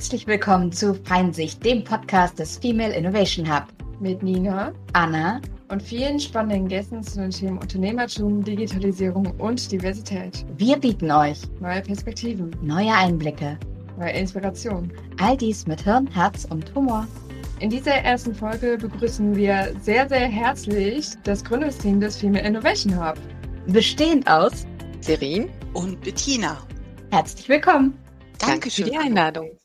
Herzlich willkommen zu Feinsicht, dem Podcast des Female Innovation Hub. Mit Nina, Anna und vielen spannenden Gästen zu den Themen Unternehmertum, Digitalisierung und Diversität. Wir bieten euch Neue Perspektiven, neue Einblicke. neue Inspiration. All dies mit Hirn, Herz und Humor. In dieser ersten Folge begrüßen wir sehr, sehr herzlich das Gründungsteam des Female Innovation Hub. Bestehend aus Serin, und Bettina. Herzlich willkommen. danke für die Einladung.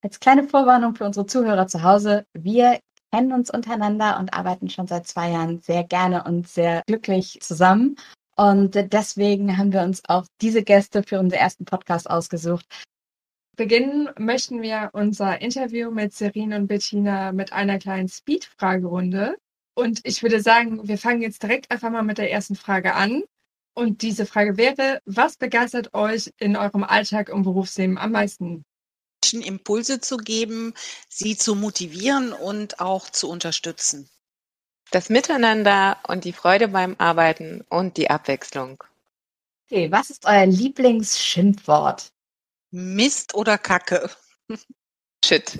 Als kleine Vorwarnung für unsere Zuhörer zu Hause, wir kennen uns untereinander und arbeiten schon seit zwei Jahren sehr gerne und sehr glücklich zusammen. Und deswegen haben wir uns auch diese Gäste für unseren ersten Podcast ausgesucht. Beginnen möchten wir unser Interview mit Serin und Bettina mit einer kleinen Speed-Fragerunde. Und ich würde sagen, wir fangen jetzt direkt einfach mal mit der ersten Frage an. Und diese Frage wäre, was begeistert euch in eurem Alltag und Berufsleben am meisten? Menschen Impulse zu geben, sie zu motivieren und auch zu unterstützen. Das Miteinander und die Freude beim Arbeiten und die Abwechslung. Okay, was ist euer Lieblingsschimpfwort? Mist oder Kacke? Shit.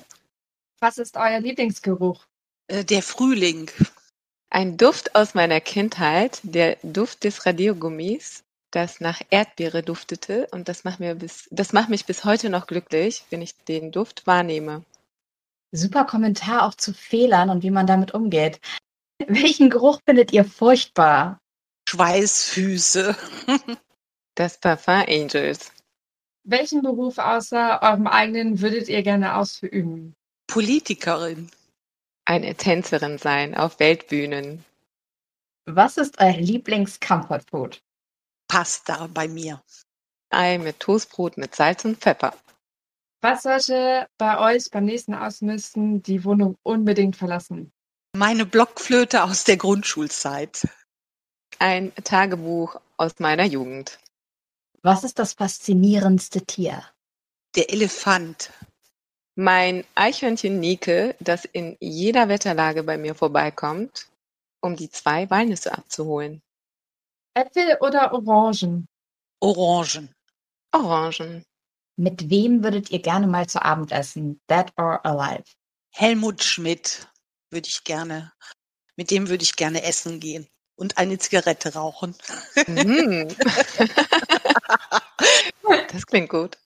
Was ist euer Lieblingsgeruch? Äh, Der Frühling. Ein Duft aus meiner Kindheit, der Duft des Radiergummis, das nach Erdbeere duftete und das macht mir bis, das macht mich bis heute noch glücklich, wenn ich den Duft wahrnehme. Super Kommentar auch zu Fehlern und wie man damit umgeht. Welchen Geruch findet ihr furchtbar? Schweißfüße. Das Parfum Angels. Welchen Beruf außer eurem eigenen würdet ihr gerne ausüben? Politikerin. Eine Tänzerin sein auf Weltbühnen. Was ist euer Lieblings-Comfort-Food? Pasta bei mir. Ei mit Toastbrot mit Salz und Pfeffer. Was sollte bei euch beim nächsten Ausmisten die Wohnung unbedingt verlassen? Meine Blockflöte aus der Grundschulzeit. Ein Tagebuch aus meiner Jugend. Was ist das faszinierendste Tier? Der Elefant. Mein Eichhörnchen Nike, das in jeder Wetterlage bei mir vorbeikommt, um die zwei Walnüsse abzuholen. Äpfel oder Orangen? Orangen. Orangen. Mit wem würdet ihr gerne mal zu Abend essen? Dead or alive? Helmut Schmidt würde ich gerne, mit dem würde ich gerne essen gehen und eine Zigarette rauchen. Mhm. das klingt gut.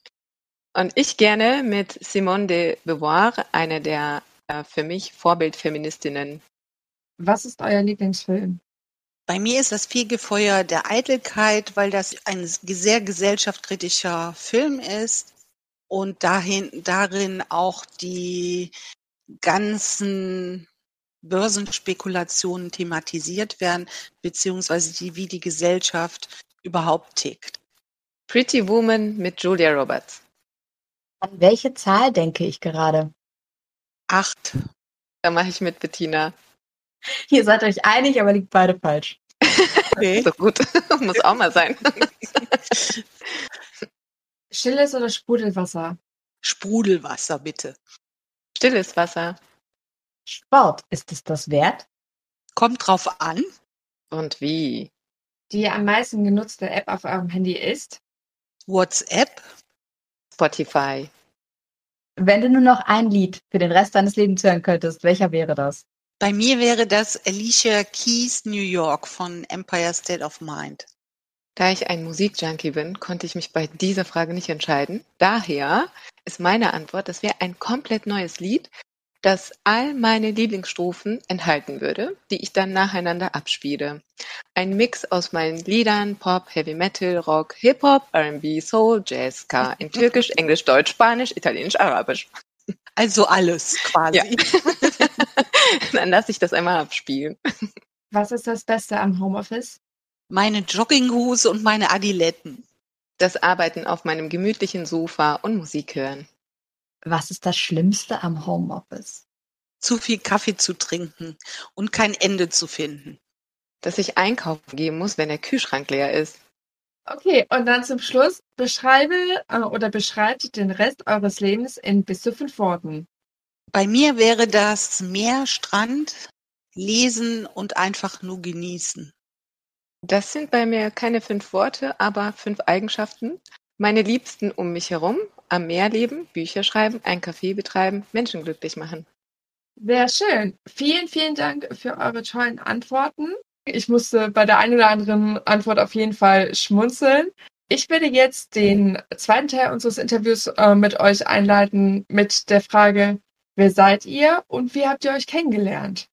Und ich gerne mit Simone de Beauvoir, eine der äh, für mich Vorbildfeministinnen. Was ist euer Lieblingsfilm? Bei mir ist das Fegefeuer der Eitelkeit, weil das ein sehr gesellschaftskritischer Film ist und dahin, darin auch die ganzen Börsenspekulationen thematisiert werden, beziehungsweise die, wie die Gesellschaft überhaupt tickt. Pretty Woman mit Julia Roberts. An welche Zahl denke ich gerade? Acht. Da mache ich mit Bettina. Ihr seid euch einig, aber liegt beide falsch. Okay. So gut. Muss auch mal sein. Stilles oder Sprudelwasser? Sprudelwasser, bitte. Stilles Wasser. Sport, ist es das wert? Kommt drauf an. Und wie? Die am meisten genutzte App auf eurem Handy ist? WhatsApp. Spotify. Wenn du nur noch ein Lied für den Rest deines Lebens hören könntest, welcher wäre das? Bei mir wäre das Alicia Keys New York von Empire State of Mind. Da ich ein Musikjunkie bin, konnte ich mich bei dieser Frage nicht entscheiden. Daher ist meine Antwort, das wäre ein komplett neues Lied, das all meine Lieblingsstrophen enthalten würde, die ich dann nacheinander abspiele. Ein Mix aus meinen Liedern, Pop, Heavy Metal, Rock, Hip-Hop, R&B, Soul, Jazz, Ska, in Türkisch, Englisch, Deutsch, Spanisch, Italienisch, Arabisch. Also alles quasi. Ja. dann lasse ich das einmal abspielen. Was ist das Beste am Homeoffice? Meine Jogginghose und meine Adiletten. Das Arbeiten auf meinem gemütlichen Sofa und Musik hören. Was ist das Schlimmste am Homeoffice? Zu viel Kaffee zu trinken und kein Ende zu finden. Dass ich einkaufen gehen muss, wenn der Kühlschrank leer ist. Okay, und dann zum Schluss beschreibe äh, oder beschreibt den Rest eures Lebens in bis zu fünf Worten. Bei mir wäre das Meer, Strand, lesen und einfach nur genießen. Das sind bei mir keine fünf Worte, aber fünf Eigenschaften. Meine Liebsten um mich herum, am Meer leben, Bücher schreiben, ein Café betreiben, Menschen glücklich machen. Sehr schön. Vielen, vielen Dank für eure tollen Antworten. Ich musste bei der einen oder anderen Antwort auf jeden Fall schmunzeln. Ich werde jetzt den zweiten Teil unseres Interviews äh, mit euch einleiten mit der Frage, wer seid ihr und wie habt ihr euch kennengelernt?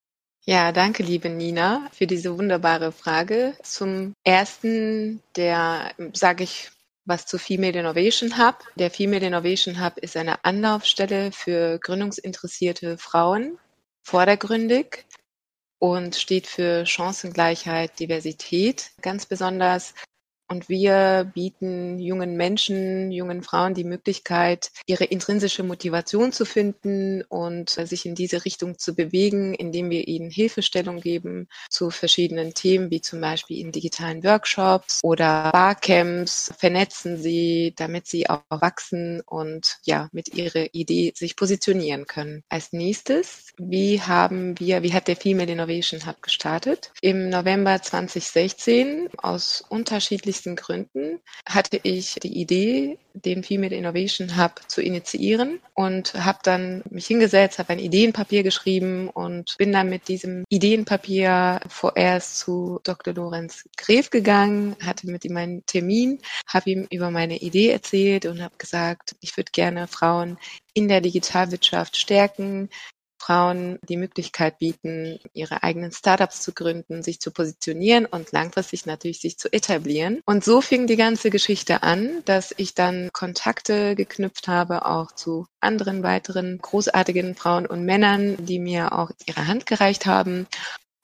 Ja, danke, liebe Nina, für diese wunderbare Frage. Zum ersten, der, sage ich, was zu Female Innovation Hub. Der Female Innovation Hub ist eine Anlaufstelle für gründungsinteressierte Frauen, vordergründig und steht für Chancengleichheit, Diversität. Ganz besonders und wir bieten jungen Menschen, jungen Frauen die Möglichkeit, ihre intrinsische Motivation zu finden und sich in diese Richtung zu bewegen, indem wir ihnen Hilfestellung geben zu verschiedenen Themen, wie zum Beispiel in digitalen Workshops oder Barcamps, vernetzen sie, damit sie auch wachsen und ja, mit ihrer Idee sich positionieren können. Als nächstes, wie haben wir, wie hat der Female Innovation Hub gestartet? Im November 2016 aus unterschiedlichen unterschiedlichsten Gründen hatte ich die Idee, den Female Innovation Hub zu initiieren und habe dann mich hingesetzt, habe ein Ideenpapier geschrieben und bin dann mit diesem Ideenpapier vorerst zu Dr. Lorenz Gref gegangen, hatte mit ihm einen Termin, habe ihm über meine Idee erzählt und habe gesagt, ich würde gerne Frauen in der Digitalwirtschaft stärken, Frauen die Möglichkeit bieten, ihre eigenen Startups zu gründen, sich zu positionieren und langfristig natürlich sich zu etablieren. Und so fing die ganze Geschichte an, dass ich dann Kontakte geknüpft habe, auch zu anderen weiteren großartigen Frauen und Männern, die mir auch ihre Hand gereicht haben.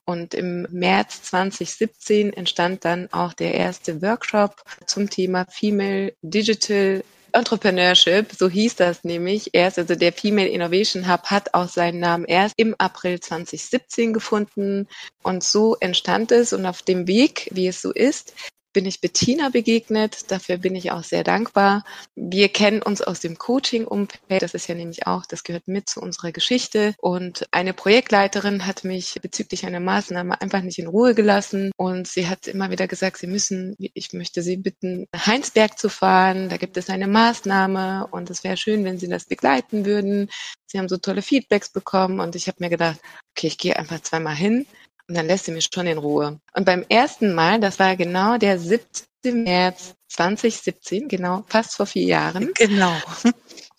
Und im März 2017 entstand dann auch der erste Workshop zum Thema Female Digital Entrepreneurship, so hieß das nämlich erst, also der Female Innovation Hub hat auch seinen Namen erst im April 2017 gefunden. Und so entstand es. Und auf dem Weg, wie es so ist, bin ich Bettina begegnet. Dafür bin ich auch sehr dankbar. Wir kennen uns aus dem Coaching-Umfeld. Das ist ja nämlich auch, das gehört mit zu unserer Geschichte. Und eine Projektleiterin hat mich bezüglich einer Maßnahme einfach nicht in Ruhe gelassen. Und sie hat immer wieder gesagt, sie müssen, ich möchte Sie bitten, Heinsberg zu fahren. Da gibt es eine Maßnahme und es wäre schön, wenn Sie das begleiten würden. Sie haben so tolle Feedbacks bekommen und ich habe mir gedacht, okay, ich gehe einfach zweimal hin und dann lässt sie mich schon in Ruhe. Und beim ersten Mal, das war genau der 17. März 2017, genau, fast vor vier Jahren. Genau.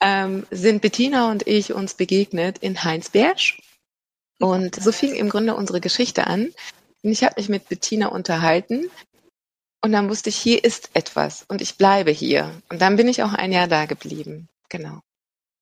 Ähm, sind Bettina und ich uns begegnet in Heinsberg. Und so fing im Grunde unsere Geschichte an. Und ich habe mich mit Bettina unterhalten. Und dann wusste ich, hier ist etwas und ich bleibe hier. Und dann bin ich auch ein Jahr da geblieben. Genau.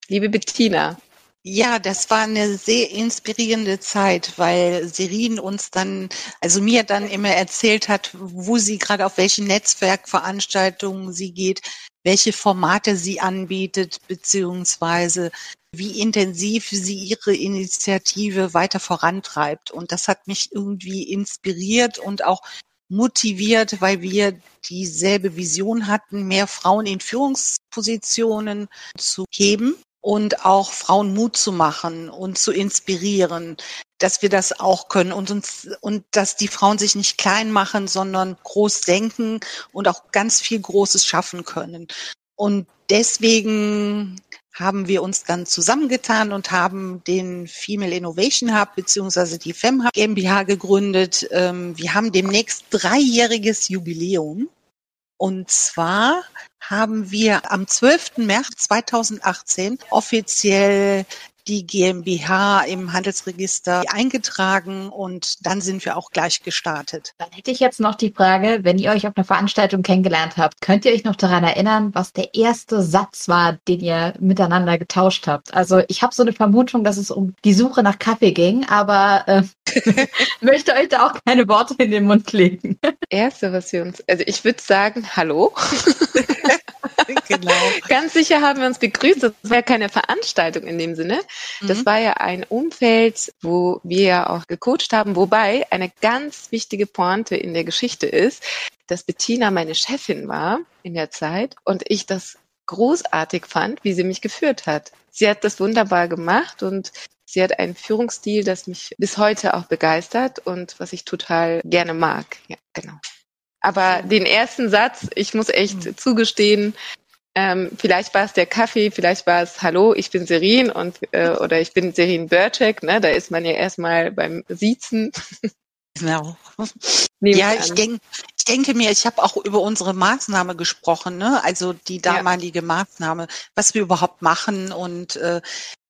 Liebe Bettina, ja, das war eine sehr inspirierende Zeit, weil Serin uns dann, also mir dann immer erzählt hat, wo sie gerade auf welche Netzwerkveranstaltungen sie geht, welche Formate sie anbietet, beziehungsweise wie intensiv sie ihre Initiative weiter vorantreibt. Und das hat mich irgendwie inspiriert und auch motiviert, weil wir dieselbe Vision hatten, mehr Frauen in Führungspositionen zu heben und auch Frauen Mut zu machen und zu inspirieren, dass wir das auch können und uns und dass die Frauen sich nicht klein machen, sondern groß denken und auch ganz viel Großes schaffen können. Und deswegen haben wir uns dann zusammengetan und haben den Female Innovation Hub beziehungsweise die FemHub GmbH gegründet. Ähm, wir haben demnächst dreijähriges Jubiläum. Und zwar haben wir am 12. März 2018 offiziell die GmbH im Handelsregister eingetragen und dann sind wir auch gleich gestartet. Dann hätte ich jetzt noch die Frage, wenn ihr euch auf einer Veranstaltung kennengelernt habt, könnt ihr euch noch daran erinnern, was der erste Satz war, den ihr miteinander getauscht habt? Also ich habe so eine Vermutung, dass es um die Suche nach Kaffee ging, aber äh, möchte euch da auch keine Worte in den Mund legen. Erste, was wir uns, also ich würde sagen, hallo. genau. Ganz sicher haben wir uns begrüßt. Das war ja keine Veranstaltung in dem Sinne. Das mhm. war ja ein Umfeld, wo wir ja auch gecoacht haben. Wobei eine ganz wichtige Pointe in der Geschichte ist, dass Bettina meine Chefin war in der Zeit und ich das großartig fand, wie sie mich geführt hat. Sie hat das wunderbar gemacht und sie hat einen Führungsstil, das mich bis heute auch begeistert und was ich total gerne mag. Ja, genau. Aber den ersten Satz, ich muss echt mhm. zugestehen, Ähm, vielleicht war es der Kaffee, vielleicht war es Hallo, ich bin Serin und äh, oder ich bin Serin Bercek, ne? Da ist man ja erstmal beim Siezen. Genau. ja, ich, denk, ich denke mir, ich habe auch über unsere Maßnahme gesprochen, ne? also die damalige ja. Maßnahme, was wir überhaupt machen und äh,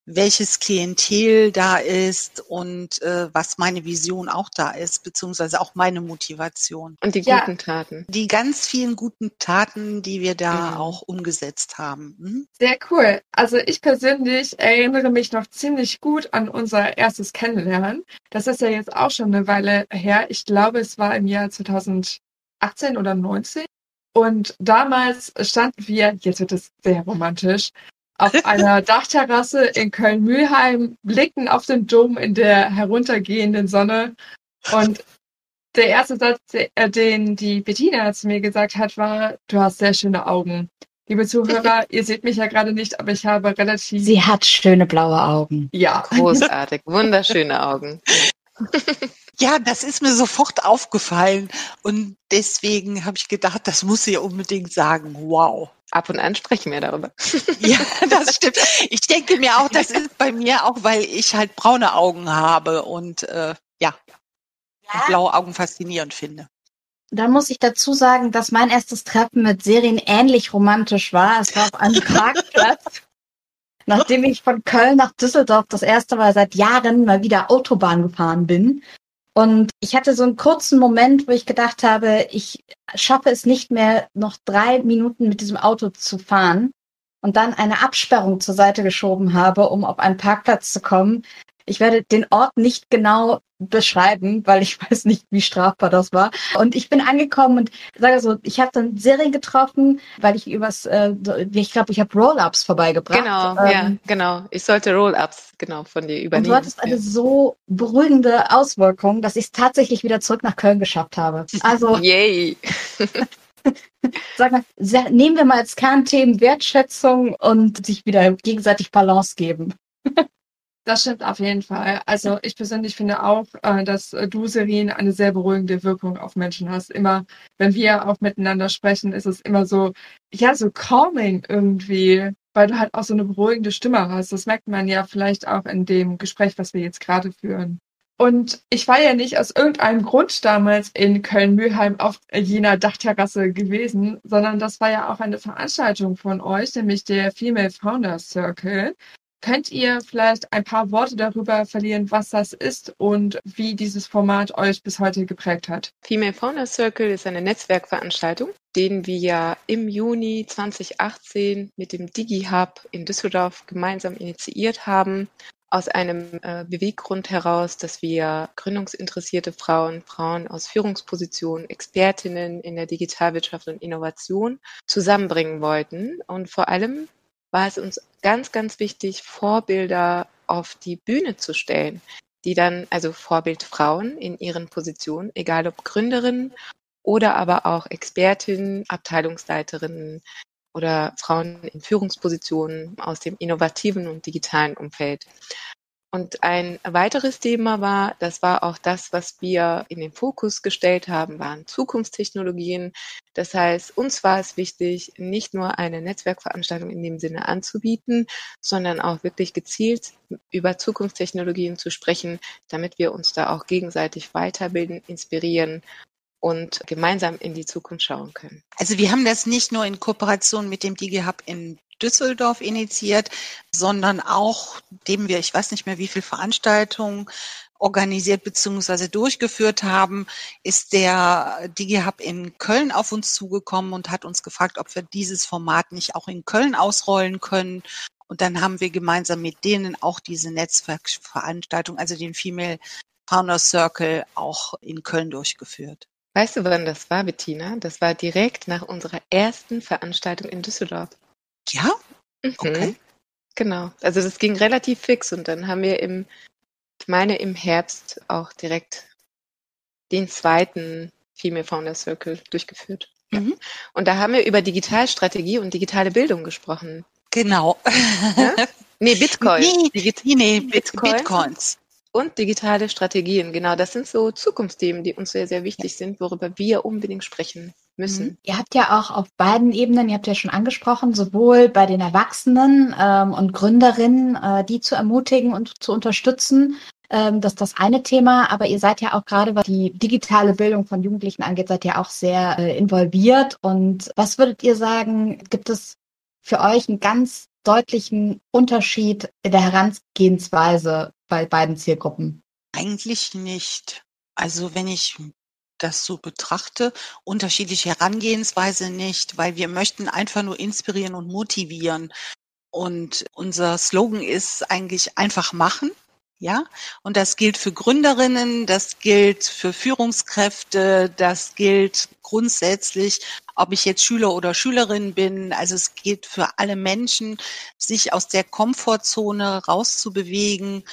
welches Klientel da ist und äh, was meine Vision auch da ist, beziehungsweise auch meine Motivation. Und die ja. guten Taten. Die ganz vielen guten Taten, die wir da mhm. auch umgesetzt haben. Mhm. Sehr cool. Also ich persönlich erinnere mich noch ziemlich gut an unser erstes Kennenlernen. Das ist ja jetzt auch schon eine Weile her. Ich glaube, es war im Jahr 2018 oder 19. Und damals standen wir, jetzt wird es sehr romantisch, auf einer Dachterrasse in Köln-Mülheim, blickten auf den Dom in der heruntergehenden Sonne. Und der erste Satz, äh, den die Bettina zu mir gesagt hat, war, du hast sehr schöne Augen. Liebe Zuhörer, ihr seht mich ja gerade nicht, aber ich habe relativ. Sie hat schöne blaue Augen. Ja. Großartig. Wunderschöne Augen. Ja, das ist mir sofort aufgefallen. Und deswegen habe ich gedacht, das muss sie unbedingt sagen. Wow. Ab und an sprechen wir darüber. Ja, das stimmt. Ich denke mir auch, das ist bei mir auch, weil ich halt braune Augen habe und äh, ja, ja. blaue Augen faszinierend finde. Da muss ich dazu sagen, dass mein erstes Treffen mit Serien ähnlich romantisch war. Es war auf einem Parkplatz. Nachdem ich von Köln nach Düsseldorf das erste Mal seit Jahren mal wieder Autobahn gefahren bin. Und ich hatte so einen kurzen Moment, wo ich gedacht habe, ich schaffe es nicht mehr, noch drei Minuten mit diesem Auto zu fahren und dann eine Absperrung zur Seite geschoben habe, um auf einen Parkplatz zu kommen, ich werde den Ort nicht genau beschreiben, weil ich weiß nicht, wie strafbar das war. Und ich bin angekommen und sage so, ich habe dann Serien getroffen, weil ich übers, äh, ich glaube, ich habe Roll-ups vorbeigebracht. Genau, ähm, ja, genau. Ich sollte Roll-ups genau von dir übernehmen. Und du hattest eine so beruhigende Auswirkung, dass ich es tatsächlich wieder zurück nach Köln geschafft habe. Also. Yay! Sag mal, nehmen wir mal als Kernthemen Wertschätzung und sich wieder gegenseitig Balance geben. Das stimmt auf jeden Fall. Also ich persönlich finde auch, äh, dass du, Serin, eine sehr beruhigende Wirkung auf Menschen hast. Immer, wenn wir auch miteinander sprechen, ist es immer so, ja, so calming irgendwie, weil du halt auch so eine beruhigende Stimme hast. Das merkt man ja vielleicht auch in dem Gespräch, was wir jetzt gerade führen. Und ich war ja nicht aus irgendeinem Grund damals in Köln-Mühlheim auf jener Dachterrasse gewesen, sondern das war ja auch eine Veranstaltung von euch, nämlich der Female Founders Circle. Könnt ihr vielleicht ein paar Worte darüber verlieren, was das ist und wie dieses Format euch bis heute geprägt hat? Female Founder Circle ist eine Netzwerkveranstaltung, den wir im Juni 2018 mit dem DigiHub in Düsseldorf gemeinsam initiiert haben. Aus einem äh, Beweggrund heraus, dass wir gründungsinteressierte Frauen, Frauen aus Führungspositionen, Expertinnen in der Digitalwirtschaft und Innovation zusammenbringen wollten und vor allem war es uns ganz, ganz wichtig, Vorbilder auf die Bühne zu stellen, die dann, also Vorbildfrauen in ihren Positionen, egal ob Gründerinnen oder aber auch Expertinnen, Abteilungsleiterinnen oder Frauen in Führungspositionen aus dem innovativen und digitalen Umfeld. Und ein weiteres Thema war, das war auch das, was wir in den Fokus gestellt haben, waren Zukunftstechnologien. Das heißt, uns war es wichtig, nicht nur eine Netzwerkveranstaltung in dem Sinne anzubieten, sondern auch wirklich gezielt über Zukunftstechnologien zu sprechen, damit wir uns da auch gegenseitig weiterbilden, inspirieren und gemeinsam in die Zukunft schauen können. Also wir haben das nicht nur in Kooperation mit dem DigiHub in Düsseldorf initiiert, sondern auch, dem wir, ich weiß nicht mehr, wie viele Veranstaltungen organisiert bzw. durchgeführt haben, ist der DigiHub in Köln auf uns zugekommen und hat uns gefragt, ob wir dieses Format nicht auch in Köln ausrollen können. Und dann haben wir gemeinsam mit denen auch diese Netzwerkveranstaltung, also den Female Founder Circle, auch in Köln durchgeführt. Weißt du, wann das war, Bettina? Das war direkt nach unserer ersten Veranstaltung in Düsseldorf. Ja? Mhm. Okay. Genau. Also das ging relativ fix und dann haben wir im, ich meine im Herbst auch direkt den zweiten Female Founder Circle durchgeführt. Mhm. Und da haben wir über Digitalstrategie und digitale Bildung gesprochen. Genau. Ja? Nee, Bitcoin. Nee, Digit nee Bitcoin. Bitcoins. Und digitale Strategien, genau. Das sind so Zukunftsthemen, die uns sehr, sehr wichtig sind, worüber wir unbedingt sprechen müssen. Mhm. Ihr habt ja auch auf beiden Ebenen, ihr habt ja schon angesprochen, sowohl bei den Erwachsenen ähm, und Gründerinnen, äh, die zu ermutigen und zu unterstützen, ähm, das ist das eine Thema, aber ihr seid ja auch gerade, was die digitale Bildung von Jugendlichen angeht, seid ihr auch sehr äh, involviert. Und was würdet ihr sagen, gibt es für euch einen ganz deutlichen Unterschied in der Herangehensweise bei beiden Zielgruppen? Eigentlich nicht. Also wenn ich das so betrachte, unterschiedliche Herangehensweise nicht, weil wir möchten einfach nur inspirieren und motivieren. Und unser Slogan ist eigentlich einfach machen. Ja, und das gilt für Gründerinnen, das gilt für Führungskräfte, das gilt grundsätzlich, ob ich jetzt Schüler oder Schülerin bin. Also es gilt für alle Menschen, sich aus der Komfortzone rauszubewegen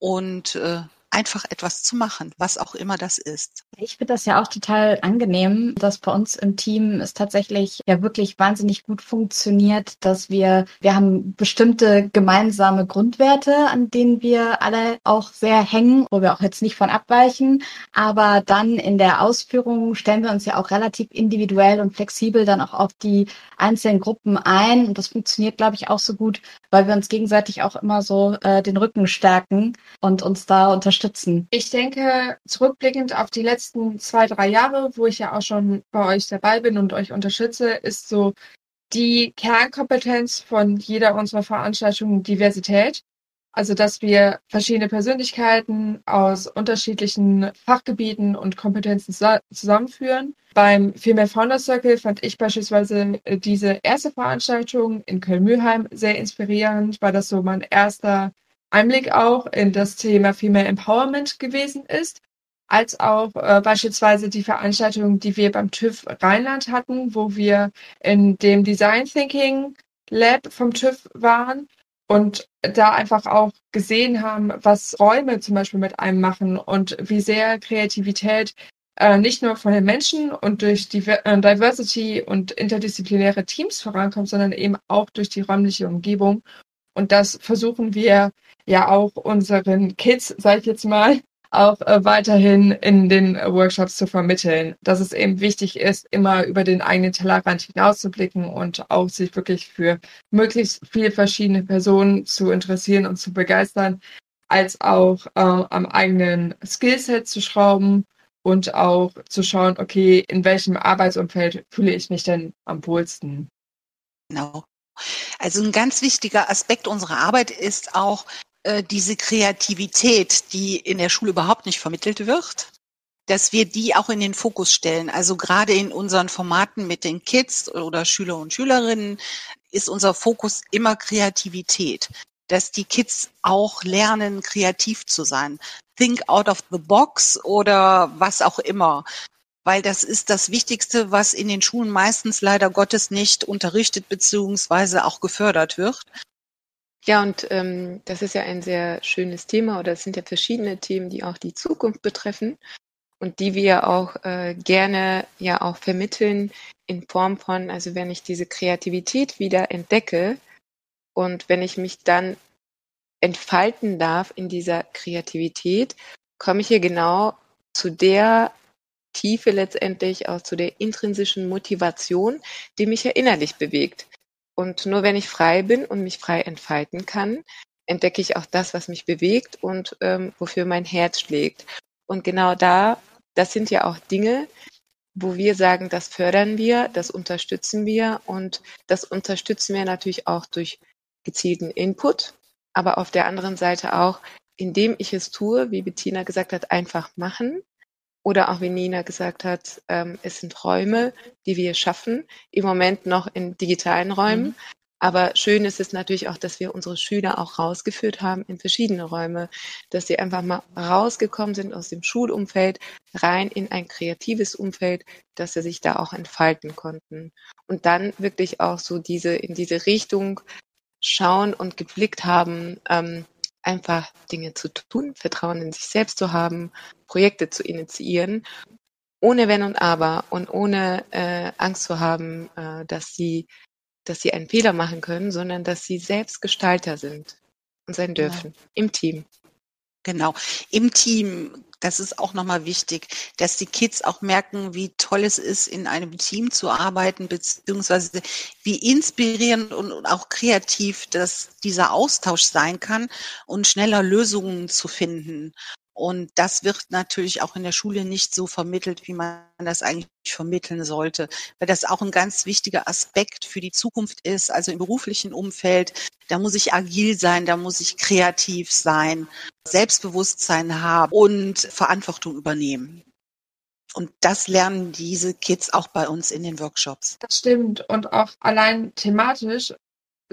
und äh, einfach etwas zu machen, was auch immer das ist. Ich finde das ja auch total angenehm, dass bei uns im Team es tatsächlich ja wirklich wahnsinnig gut funktioniert, dass wir, wir haben bestimmte gemeinsame Grundwerte, an denen wir alle auch sehr hängen, wo wir auch jetzt nicht von abweichen, aber dann in der Ausführung stellen wir uns ja auch relativ individuell und flexibel dann auch auf die einzelnen Gruppen ein und das funktioniert, glaube ich, auch so gut, weil wir uns gegenseitig auch immer so äh, den Rücken stärken und uns da unterstützen unterstützen? Ich denke, zurückblickend auf die letzten zwei, drei Jahre, wo ich ja auch schon bei euch dabei bin und euch unterstütze, ist so die Kernkompetenz von jeder unserer Veranstaltungen Diversität. Also, dass wir verschiedene Persönlichkeiten aus unterschiedlichen Fachgebieten und Kompetenzen zusammenführen. Beim Female Founder Circle fand ich beispielsweise äh, diese erste Veranstaltung in Köln-Mühlheim sehr inspirierend, weil das so mein erster Einblick auch in das Thema Female Empowerment gewesen ist, als auch äh, beispielsweise die Veranstaltung, die wir beim TÜV Rheinland hatten, wo wir in dem Design Thinking Lab vom TÜV waren und da einfach auch gesehen haben, was Räume zum Beispiel mit einem machen und wie sehr Kreativität äh, nicht nur von den Menschen und durch die äh, Diversity und interdisziplinäre Teams vorankommt, sondern eben auch durch die räumliche Umgebung. Und das versuchen wir ja auch unseren Kids, sage ich jetzt mal, auch äh, weiterhin in den Workshops zu vermitteln, dass es eben wichtig ist, immer über den eigenen Tellerrand hinauszublicken und auch sich wirklich für möglichst viele verschiedene Personen zu interessieren und zu begeistern, als auch äh, am eigenen Skillset zu schrauben und auch zu schauen, okay, in welchem Arbeitsumfeld fühle ich mich denn am wohlsten. Genau. Also ein ganz wichtiger Aspekt unserer Arbeit ist auch, äh, diese Kreativität, die in der Schule überhaupt nicht vermittelt wird, dass wir die auch in den Fokus stellen. Also gerade in unseren Formaten mit den Kids oder Schüler und Schülerinnen ist unser Fokus immer Kreativität, dass die Kids auch lernen, kreativ zu sein. Think out of the box oder was auch immer. Weil das ist das Wichtigste, was in den Schulen meistens leider Gottes nicht unterrichtet beziehungsweise auch gefördert wird. Ja, und ähm, das ist ja ein sehr schönes Thema oder es sind ja verschiedene Themen, die auch die Zukunft betreffen und die wir auch äh, gerne ja auch vermitteln in Form von, also wenn ich diese Kreativität wieder entdecke und wenn ich mich dann entfalten darf in dieser Kreativität, komme ich hier genau zu der Tiefe letztendlich, auch zu der intrinsischen Motivation, die mich ja innerlich bewegt. Und nur wenn ich frei bin und mich frei entfalten kann, entdecke ich auch das, was mich bewegt und ähm, wofür mein Herz schlägt. Und genau da, das sind ja auch Dinge, wo wir sagen, das fördern wir, das unterstützen wir und das unterstützen wir natürlich auch durch gezielten Input, aber auf der anderen Seite auch, indem ich es tue, wie Bettina gesagt hat, einfach machen oder auch wie Nina gesagt hat, ähm, es sind Räume, die wir schaffen, im Moment noch in digitalen Räumen. Mhm. Aber schön ist es natürlich auch, dass wir unsere Schüler auch rausgeführt haben in verschiedene Räume, dass sie einfach mal rausgekommen sind aus dem Schulumfeld, rein in ein kreatives Umfeld, dass sie sich da auch entfalten konnten. Und dann wirklich auch so diese, in diese Richtung schauen und geblickt haben, ähm, einfach Dinge zu tun, Vertrauen in sich selbst zu haben, Projekte zu initiieren, ohne Wenn und Aber und ohne äh, Angst zu haben, äh, dass sie, dass sie einen Fehler machen können, sondern dass sie selbst Gestalter sind und sein genau. dürfen ja. im Team. Genau. Im Team, das ist auch nochmal wichtig, dass die Kids auch merken, wie toll es ist, in einem Team zu arbeiten, beziehungsweise wie inspirierend und auch kreativ dass dieser Austausch sein kann und schneller Lösungen zu finden. Und das wird natürlich auch in der Schule nicht so vermittelt, wie man das eigentlich vermitteln sollte, weil das auch ein ganz wichtiger Aspekt für die Zukunft ist. Also im beruflichen Umfeld, da muss ich agil sein, da muss ich kreativ sein, Selbstbewusstsein haben und Verantwortung übernehmen. Und das lernen diese Kids auch bei uns in den Workshops. Das stimmt. Und auch allein thematisch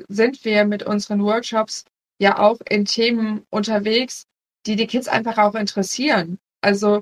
sind wir mit unseren Workshops ja auch in Themen unterwegs, die die Kids einfach auch interessieren. Also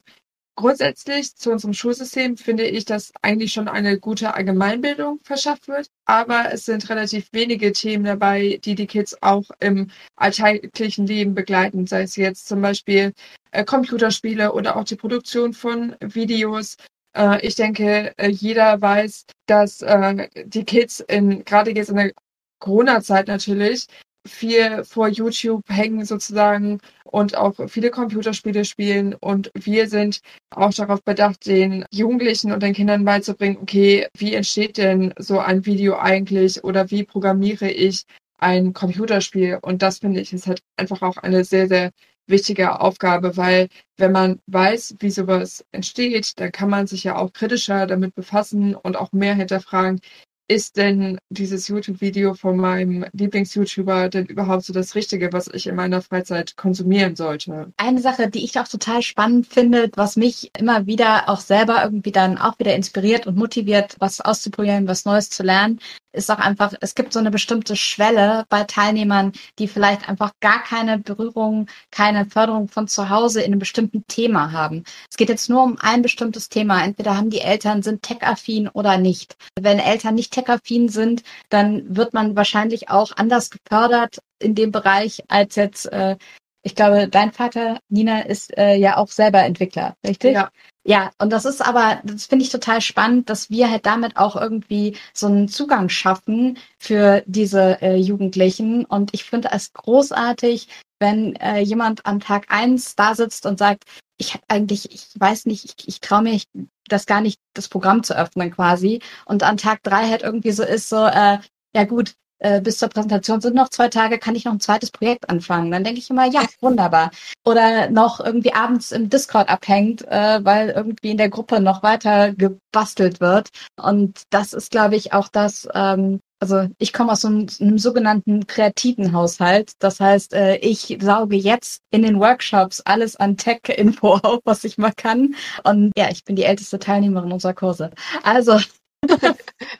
grundsätzlich zu unserem Schulsystem finde ich, dass eigentlich schon eine gute Allgemeinbildung verschafft wird, aber es sind relativ wenige Themen dabei, die die Kids auch im alltäglichen Leben begleiten, sei es jetzt zum Beispiel äh, Computerspiele oder auch die Produktion von Videos. Äh, ich denke, äh, jeder weiß, dass äh, die Kids in gerade jetzt in der Corona-Zeit natürlich viel vor YouTube hängen sozusagen und auch viele Computerspiele spielen. Und wir sind auch darauf bedacht, den Jugendlichen und den Kindern beizubringen, okay, wie entsteht denn so ein Video eigentlich oder wie programmiere ich ein Computerspiel? Und das finde ich ist halt einfach auch eine sehr, sehr wichtige Aufgabe, weil wenn man weiß, wie sowas entsteht, dann kann man sich ja auch kritischer damit befassen und auch mehr hinterfragen, ist denn dieses YouTube-Video von meinem Lieblings-YouTuber denn überhaupt so das Richtige, was ich in meiner Freizeit konsumieren sollte? Eine Sache, die ich auch total spannend finde, was mich immer wieder auch selber irgendwie dann auch wieder inspiriert und motiviert, was auszuprobieren, was Neues zu lernen, ist auch einfach, es gibt so eine bestimmte Schwelle bei Teilnehmern, die vielleicht einfach gar keine Berührung, keine Förderung von zu Hause in einem bestimmten Thema haben. Es geht jetzt nur um ein bestimmtes Thema. Entweder haben die Eltern, sind tech-affin oder nicht. Wenn Eltern nicht tech-affin sind, dann wird man wahrscheinlich auch anders gefördert in dem Bereich als jetzt äh, ich glaube, dein Vater, Nina, ist äh, ja auch selber Entwickler, richtig? Ja. Ja, und das ist aber, das finde ich total spannend, dass wir halt damit auch irgendwie so einen Zugang schaffen für diese äh, Jugendlichen. Und ich finde es großartig, wenn äh, jemand an Tag eins da sitzt und sagt, ich habe eigentlich, ich weiß nicht, ich, ich traue mir das gar nicht, das Programm zu öffnen quasi. Und an Tag drei halt irgendwie so ist so, äh, ja gut, äh, bis zur Präsentation sind noch zwei Tage, kann ich noch ein zweites Projekt anfangen. Dann denke ich immer, ja, wunderbar. Oder noch irgendwie abends im Discord abhängt, äh, weil irgendwie in der Gruppe noch weiter gebastelt wird. Und das ist, glaube ich, auch das, ähm, also ich komme aus einem, einem, sogenannten kreativen Haushalt. Das heißt, äh, ich sauge jetzt in den Workshops alles an Tech-Info auf, was ich mal kann. Und ja, ich bin die älteste Teilnehmerin unserer Kurse. Also.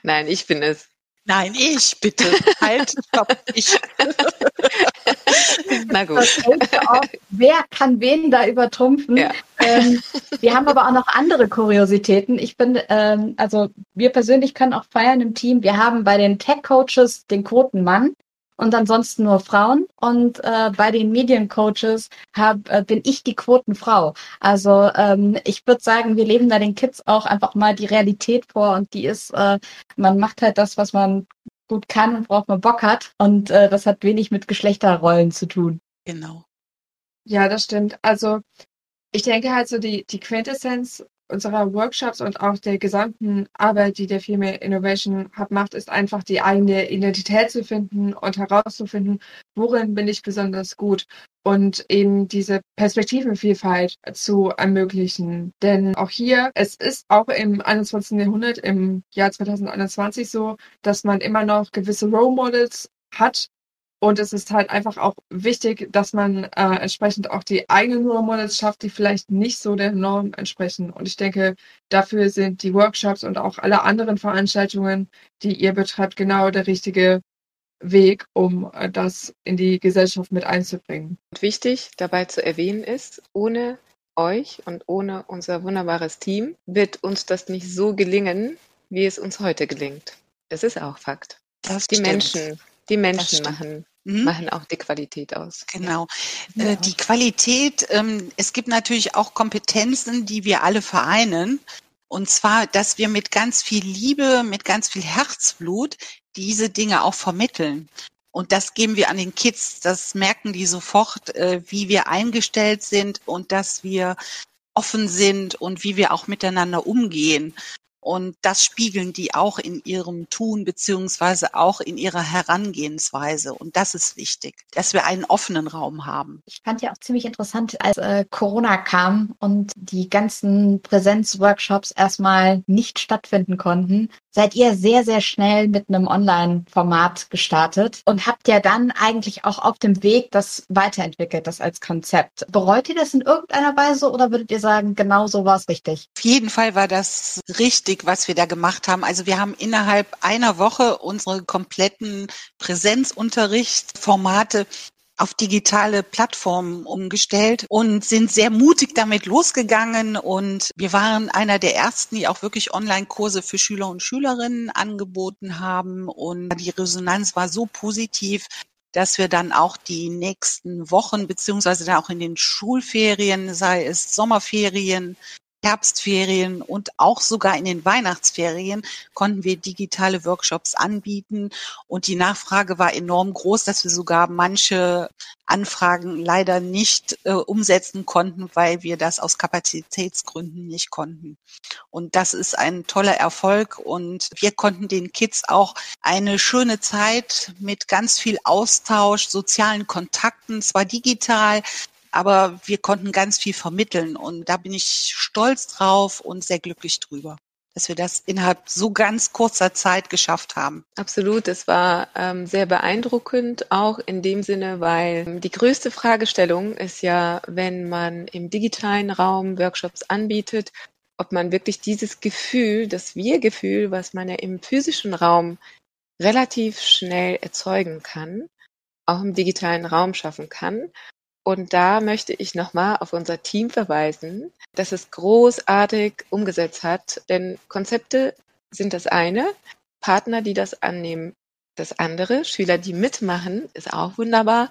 Nein, ich bin es. Nein, ich bitte. Halt, stopp, ich. Na gut. Auch, wer kann wen da übertrumpfen? Ja. Ähm, wir haben aber auch noch andere Kuriositäten. Ich bin, ähm, also wir persönlich können auch feiern im Team. Wir haben bei den Tech-Coaches den Quotenmann und ansonsten nur Frauen. Und äh, bei den Mediencoaches hab, äh, bin ich die Quotenfrau. Also ähm, ich würde sagen, wir leben da den Kids auch einfach mal die Realität vor und die ist, äh, man macht halt das, was man gut kann und braucht man Bock hat. Und äh, das hat wenig mit Geschlechterrollen zu tun. Genau. Ja, das stimmt. Also ich denke halt so die, die Quintessenz unserer Workshops und auch der gesamten Arbeit, die der Female Innovation Hub macht, ist einfach die eigene Identität zu finden und herauszufinden, worin bin ich besonders gut und eben diese Perspektivenvielfalt zu ermöglichen. Denn auch hier, es ist auch im 21. Jahrhundert, im Jahr 2021 so, dass man immer noch gewisse Role Models hat, und es ist halt einfach auch wichtig, dass man äh, entsprechend auch die eigenen Role Models schafft, die vielleicht nicht so der Norm entsprechen. Und ich denke, dafür sind die Workshops und auch alle anderen Veranstaltungen, die ihr betreibt, genau der richtige Weg, um äh, das in die Gesellschaft mit einzubringen. Und wichtig dabei zu erwähnen ist, ohne euch und ohne unser wunderbares Team wird uns das nicht so gelingen, wie es uns heute gelingt. Das ist auch Fakt. Das die stimmt. Menschen die Menschen machen, mhm. machen auch die Qualität aus. Genau. Ja. Äh, die Qualität, ähm, es gibt natürlich auch Kompetenzen, die wir alle vereinen. Und zwar, dass wir mit ganz viel Liebe, mit ganz viel Herzblut diese Dinge auch vermitteln. Und das geben wir an den Kids. Das merken die sofort, äh, wie wir eingestellt sind und dass wir offen sind und wie wir auch miteinander umgehen. Und das spiegeln die auch in ihrem Tun beziehungsweise auch in ihrer Herangehensweise. Und das ist wichtig, dass wir einen offenen Raum haben. Ich fand ja auch ziemlich interessant, als äh, Corona kam und die ganzen Präsenzworkshops erstmal nicht stattfinden konnten, seid ihr sehr, sehr schnell mit einem Online-Format gestartet und habt ja dann eigentlich auch auf dem Weg das weiterentwickelt, das als Konzept. Bereut ihr das in irgendeiner Weise oder würdet ihr sagen, genau so war es richtig? Auf jeden Fall war das richtig, was wir da gemacht haben. Also wir haben innerhalb einer Woche unsere kompletten Präsenzunterrichtsformate auf digitale Plattformen umgestellt und sind sehr mutig damit losgegangen. Und wir waren einer der ersten, die auch wirklich Online-Kurse für Schüler und Schülerinnen angeboten haben. Und die Resonanz war so positiv, dass wir dann auch die nächsten Wochen, beziehungsweise dann auch in den Schulferien, sei es Sommerferien, Herbstferien und auch sogar in den Weihnachtsferien konnten wir digitale Workshops anbieten. Und die Nachfrage war enorm groß, dass wir sogar manche Anfragen leider nicht äh, umsetzen konnten, weil wir das aus Kapazitätsgründen nicht konnten. Und das ist ein toller Erfolg. Und wir konnten den Kids auch eine schöne Zeit mit ganz viel Austausch, sozialen Kontakten, zwar digital, aber wir konnten ganz viel vermitteln und da bin ich stolz drauf und sehr glücklich drüber dass wir das innerhalb so ganz kurzer Zeit geschafft haben. Absolut, es war ähm, sehr beeindruckend, auch in dem Sinne, weil die größte Fragestellung ist ja, wenn man im digitalen Raum Workshops anbietet, ob man wirklich dieses Gefühl, das Wir-Gefühl, was man ja im physischen Raum relativ schnell erzeugen kann, auch im digitalen Raum schaffen kann. Und da möchte ich nochmal auf unser Team verweisen, das es großartig umgesetzt hat. Denn Konzepte sind das eine, Partner, die das annehmen, das andere, Schüler, die mitmachen, ist auch wunderbar.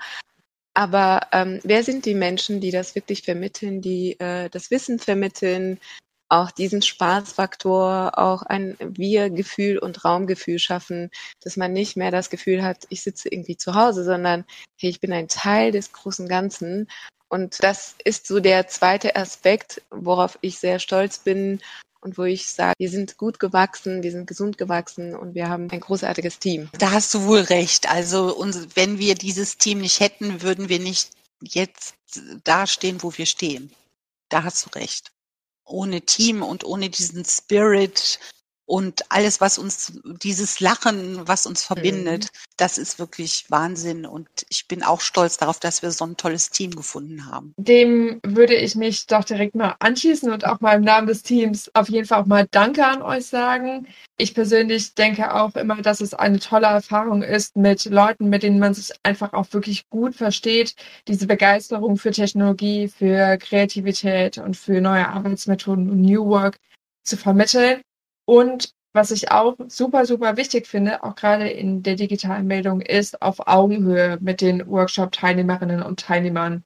Aber ähm, wer sind die Menschen, die das wirklich vermitteln, die äh, das Wissen vermitteln, auch diesen Spaßfaktor, auch ein Wir-Gefühl und Raumgefühl schaffen, dass man nicht mehr das Gefühl hat, ich sitze irgendwie zu Hause, sondern hey, ich bin ein Teil des großen Ganzen. Und das ist so der zweite Aspekt, worauf ich sehr stolz bin und wo ich sage, wir sind gut gewachsen, wir sind gesund gewachsen und wir haben ein großartiges Team. Da hast du wohl recht. Also wenn wir dieses Team nicht hätten, würden wir nicht jetzt dastehen, wo wir stehen. Da hast du recht ohne Team und ohne diesen Spirit und alles, was uns, dieses Lachen, was uns verbindet, mhm. das ist wirklich Wahnsinn. Und ich bin auch stolz darauf, dass wir so ein tolles Team gefunden haben. Dem würde ich mich doch direkt mal anschließen und auch mal im Namen des Teams auf jeden Fall auch mal Danke an euch sagen. Ich persönlich denke auch immer, dass es eine tolle Erfahrung ist mit Leuten, mit denen man sich einfach auch wirklich gut versteht. Diese Begeisterung für Technologie, für Kreativität und für neue Arbeitsmethoden und New Work zu vermitteln. Und was ich auch super, super wichtig finde, auch gerade in der digitalen Meldung, ist auf Augenhöhe mit den Workshop-Teilnehmerinnen und Teilnehmern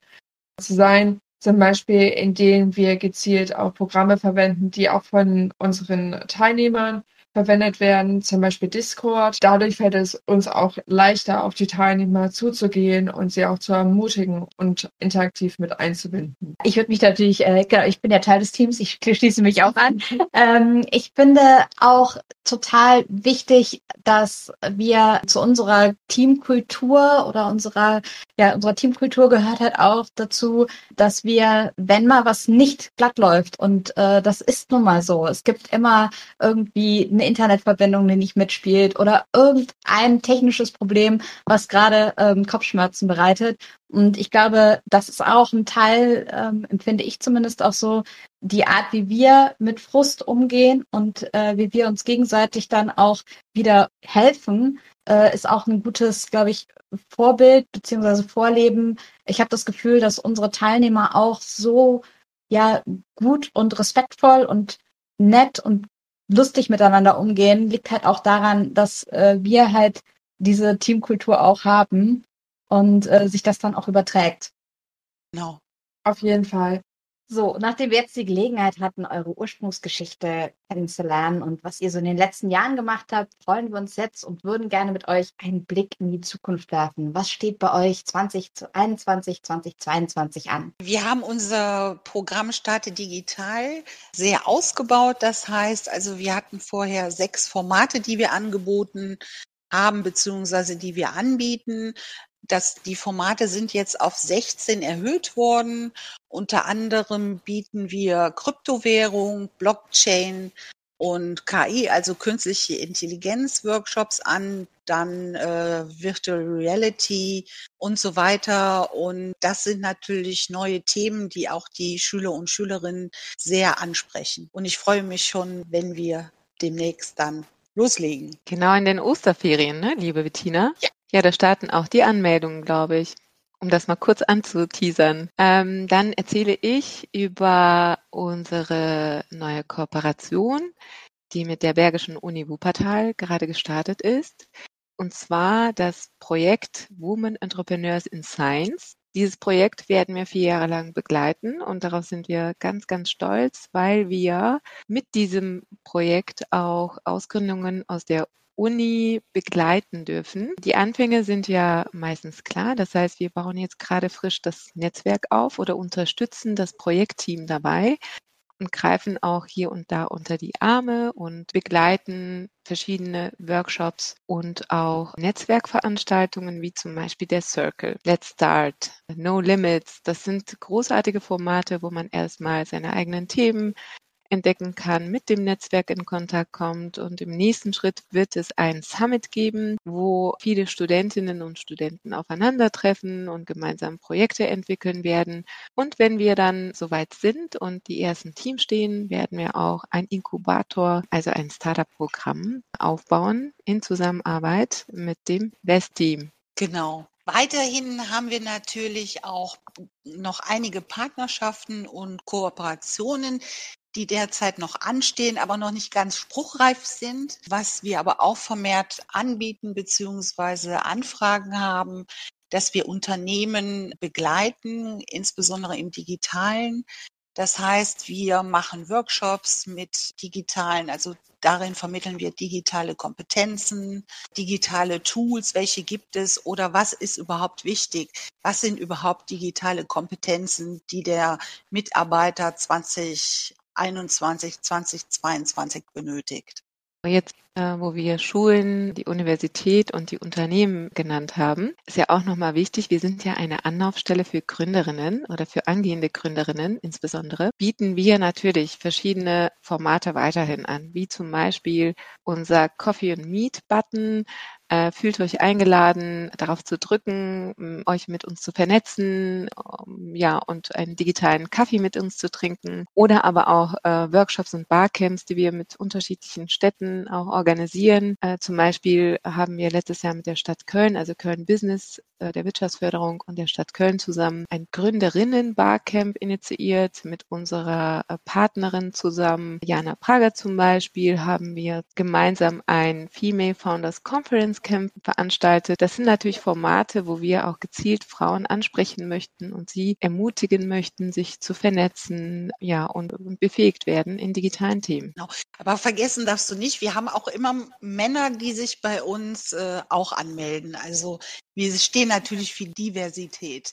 zu sein. Zum Beispiel, indem wir gezielt auch Programme verwenden, die auch von unseren Teilnehmern verwendet werden, zum Beispiel Discord. Dadurch fällt es uns auch leichter, auf die Teilnehmer zuzugehen und sie auch zu ermutigen und interaktiv mit einzubinden. Ich würde mich natürlich, äh, genau, ich bin ja Teil des Teams, ich schließe mich auch an. ähm, ich finde auch total wichtig, dass wir zu unserer Teamkultur oder unserer, ja, unserer Teamkultur gehört halt auch dazu, dass wir, wenn mal was nicht glatt läuft, und äh, das ist nun mal so, es gibt immer irgendwie eine Internetverbindung, die nicht mitspielt oder irgendein technisches Problem, was gerade ähm, Kopfschmerzen bereitet. Und ich glaube, das ist auch ein Teil, ähm, empfinde ich zumindest auch so, die Art, wie wir mit Frust umgehen und äh, wie wir uns gegenseitig dann auch wieder helfen, äh, ist auch ein gutes, glaube ich, Vorbild beziehungsweise Vorleben. Ich habe das Gefühl, dass unsere Teilnehmer auch so ja gut und respektvoll und nett und lustig miteinander umgehen, liegt halt auch daran, dass äh, wir halt diese Teamkultur auch haben und äh, sich das dann auch überträgt. Genau. Auf jeden Fall. So, nachdem wir jetzt die Gelegenheit hatten, eure Ursprungsgeschichte kennenzulernen und was ihr so in den letzten Jahren gemacht habt, freuen wir uns jetzt und würden gerne mit euch einen Blick in die Zukunft werfen. Was steht bei euch 2021, 2022 an? Wir haben unser Programm Starte Digital sehr ausgebaut. Das heißt, also wir hatten vorher sechs Formate, die wir angeboten haben, beziehungsweise die wir anbieten. Das, die Formate sind jetzt auf 16 erhöht worden. Unter anderem bieten wir Kryptowährung, Blockchain und KI, also künstliche Intelligenz Workshops an, dann äh, Virtual Reality und so weiter. Und das sind natürlich neue Themen, die auch die Schüler und Schülerinnen sehr ansprechen. Und ich freue mich schon, wenn wir demnächst dann loslegen. Genau in den Osterferien, ne, liebe Bettina? Ja. Ja, da starten auch die Anmeldungen, glaube ich. Um das mal kurz anzuteasern. Ähm, dann erzähle ich über unsere neue Kooperation, die mit der Bergischen Uni Wuppertal gerade gestartet ist. Und zwar das Projekt Women Entrepreneurs in Science. Dieses Projekt werden wir vier Jahre lang begleiten und darauf sind wir ganz, ganz stolz, weil wir mit diesem Projekt auch Ausgründungen aus der Uni begleiten dürfen. Die Anfänge sind ja meistens klar. Das heißt, wir bauen jetzt gerade frisch das Netzwerk auf oder unterstützen das Projektteam dabei und greifen auch hier und da unter die Arme und begleiten verschiedene Workshops und auch Netzwerkveranstaltungen wie zum Beispiel der Circle, Let's Start, No Limits. Das sind großartige Formate, wo man erstmal seine eigenen Themen entdecken kann, mit dem Netzwerk in Kontakt kommt. Und im nächsten Schritt wird es ein Summit geben, wo viele Studentinnen und Studenten aufeinandertreffen und gemeinsam Projekte entwickeln werden. Und wenn wir dann soweit sind und die ersten Teams stehen, werden wir auch ein Inkubator, also ein Startup-Programm aufbauen in Zusammenarbeit mit dem West-Team. Genau. Weiterhin haben wir natürlich auch noch einige Partnerschaften und Kooperationen, die derzeit noch anstehen, aber noch nicht ganz spruchreif sind. Was wir aber auch vermehrt anbieten bzw. Anfragen haben, dass wir Unternehmen begleiten, insbesondere im digitalen. Das heißt, wir machen Workshops mit digitalen, also darin vermitteln wir digitale Kompetenzen, digitale Tools, welche gibt es oder was ist überhaupt wichtig? Was sind überhaupt digitale Kompetenzen, die der Mitarbeiter 20 2021, 2022 benötigt. Jetzt, wo wir Schulen, die Universität und die Unternehmen genannt haben, ist ja auch nochmal wichtig, wir sind ja eine Anlaufstelle für Gründerinnen oder für angehende Gründerinnen insbesondere, bieten wir natürlich verschiedene Formate weiterhin an, wie zum Beispiel unser Coffee and Meet Button, äh, fühlt euch eingeladen, darauf zu drücken, euch mit uns zu vernetzen, ja, und einen digitalen Kaffee mit uns zu trinken. Oder aber auch äh, Workshops und Barcamps, die wir mit unterschiedlichen Städten auch organisieren. Äh, zum Beispiel haben wir letztes Jahr mit der Stadt Köln, also Köln Business, äh, der Wirtschaftsförderung und der Stadt Köln zusammen ein Gründerinnen-Barcamp initiiert. Mit unserer äh, Partnerin zusammen, Jana Prager zum Beispiel, haben wir gemeinsam ein Female Founders Conference Camp veranstaltet. Das sind natürlich Formate, wo wir auch gezielt Frauen ansprechen möchten und sie ermutigen möchten, sich zu vernetzen, ja, und, und befähigt werden in digitalen Themen. Genau. Aber vergessen darfst du nicht, wir haben auch immer Männer, die sich bei uns äh, auch anmelden. Also wir stehen natürlich für Diversität.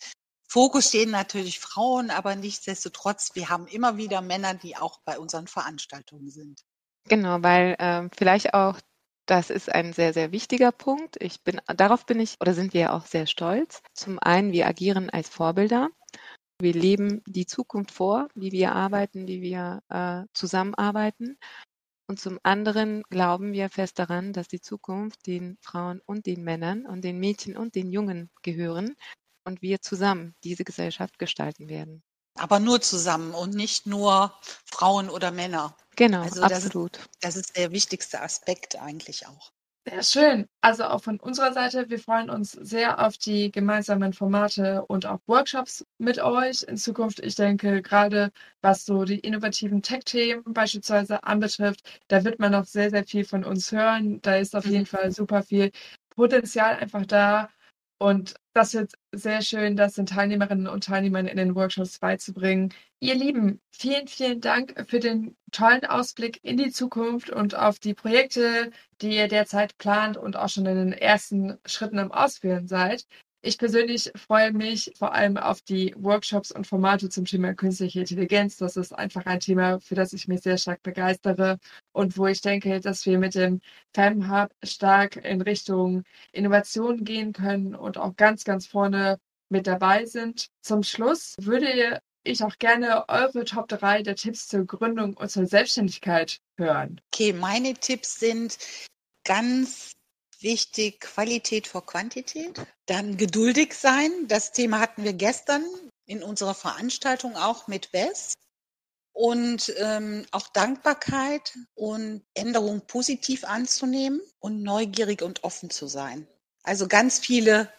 Fokus stehen natürlich Frauen, aber nichtsdestotrotz, wir haben immer wieder Männer, die auch bei unseren Veranstaltungen sind. Genau, weil äh, vielleicht auch das ist ein sehr, sehr wichtiger Punkt. Ich bin, darauf bin ich oder sind wir auch sehr stolz. Zum einen, wir agieren als Vorbilder. Wir leben die Zukunft vor, wie wir arbeiten, wie wir äh, zusammenarbeiten. Und zum anderen glauben wir fest daran, dass die Zukunft den Frauen und den Männern und den Mädchen und den Jungen gehören und wir zusammen diese Gesellschaft gestalten werden. Aber nur zusammen und nicht nur Frauen oder Männer. Genau, also absolut. Ist, das ist der wichtigste Aspekt eigentlich auch. Sehr schön. Also auch von unserer Seite, wir freuen uns sehr auf die gemeinsamen Formate und auch Workshops mit euch in Zukunft. Ich denke, gerade was so die innovativen Tech-Themen beispielsweise anbetrifft, da wird man noch sehr, sehr viel von uns hören. Da ist auf jeden mhm. Fall super viel Potenzial einfach da, Und das wird sehr schön, das den Teilnehmerinnen und Teilnehmern in den Workshops beizubringen. Ihr Lieben, vielen, vielen Dank für den tollen Ausblick in die Zukunft und auf die Projekte, die ihr derzeit plant und auch schon in den ersten Schritten am Ausführen seid. Ich persönlich freue mich vor allem auf die Workshops und Formate zum Thema künstliche Intelligenz. Das ist einfach ein Thema, für das ich mich sehr stark begeistere und wo ich denke, dass wir mit dem FemHub stark in Richtung Innovation gehen können und auch ganz, ganz vorne mit dabei sind. Zum Schluss würde ich auch gerne eure Top 3 der Tipps zur Gründung und zur Selbstständigkeit hören. Okay, meine Tipps sind ganz wichtig Qualität vor Quantität. Dann geduldig sein. Das Thema hatten wir gestern in unserer Veranstaltung auch mit Wes. Und ähm, auch Dankbarkeit und Änderungen positiv anzunehmen und neugierig und offen zu sein. Also ganz viele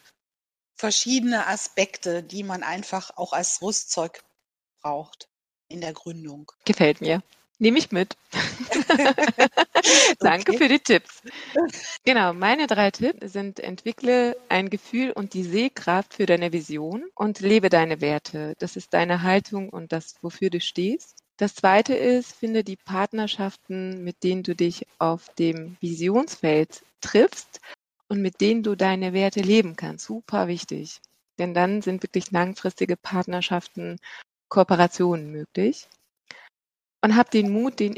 verschiedene Aspekte, die man einfach auch als Rüstzeug braucht in der Gründung. Gefällt mir. Nehme ich mit. Danke okay. für die Tipps. Genau, meine drei Tipps sind, entwickle ein Gefühl und die Sehkraft für deine Vision und lebe deine Werte. Das ist deine Haltung und das, wofür du stehst. Das zweite ist, finde die Partnerschaften, mit denen du dich auf dem Visionsfeld triffst und mit denen du deine Werte leben kannst. Super wichtig. Denn dann sind wirklich langfristige Partnerschaften, Kooperationen möglich und hab den Mut, den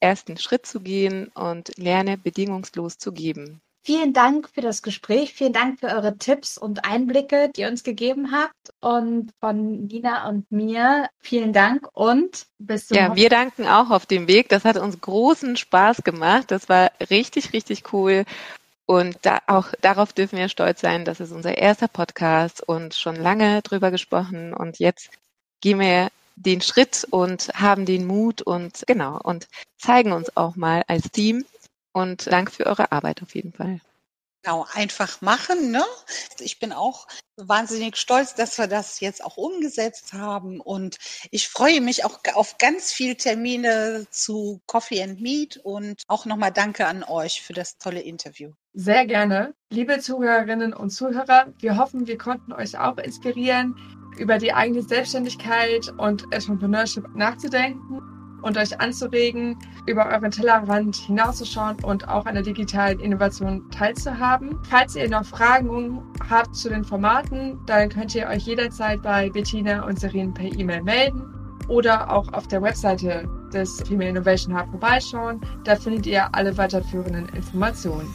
ersten Schritt zu gehen und lerne bedingungslos zu geben. Vielen Dank für das Gespräch. Vielen Dank für eure Tipps und Einblicke, die ihr uns gegeben habt. Und von Nina und mir vielen Dank und bis zum Ja, wir danken auch auf dem Weg. Das hat uns großen Spaß gemacht. Das war richtig, richtig cool. Und da, auch darauf dürfen wir stolz sein. Das ist unser erster Podcast und schon lange drüber gesprochen. Und jetzt gehen wir den Schritt und haben den Mut und genau und zeigen uns auch mal als Team. Und danke für eure Arbeit auf jeden Fall. Genau, einfach machen. Ne? Ich bin auch wahnsinnig stolz, dass wir das jetzt auch umgesetzt haben. Und ich freue mich auch auf ganz viele Termine zu Coffee and Meet. Und auch nochmal danke an euch für das tolle Interview. Sehr gerne. Liebe Zuhörerinnen und Zuhörer, wir hoffen, wir konnten euch auch inspirieren, über die eigene Selbstständigkeit und Entrepreneurship nachzudenken und euch anzuregen, über euren Tellerrand hinauszuschauen und auch an der digitalen Innovation teilzuhaben. Falls ihr noch Fragen habt zu den Formaten, dann könnt ihr euch jederzeit bei Bettina und Serin per E-Mail melden oder auch auf der Webseite des Female Innovation Hub vorbeischauen. Da findet ihr alle weiterführenden Informationen.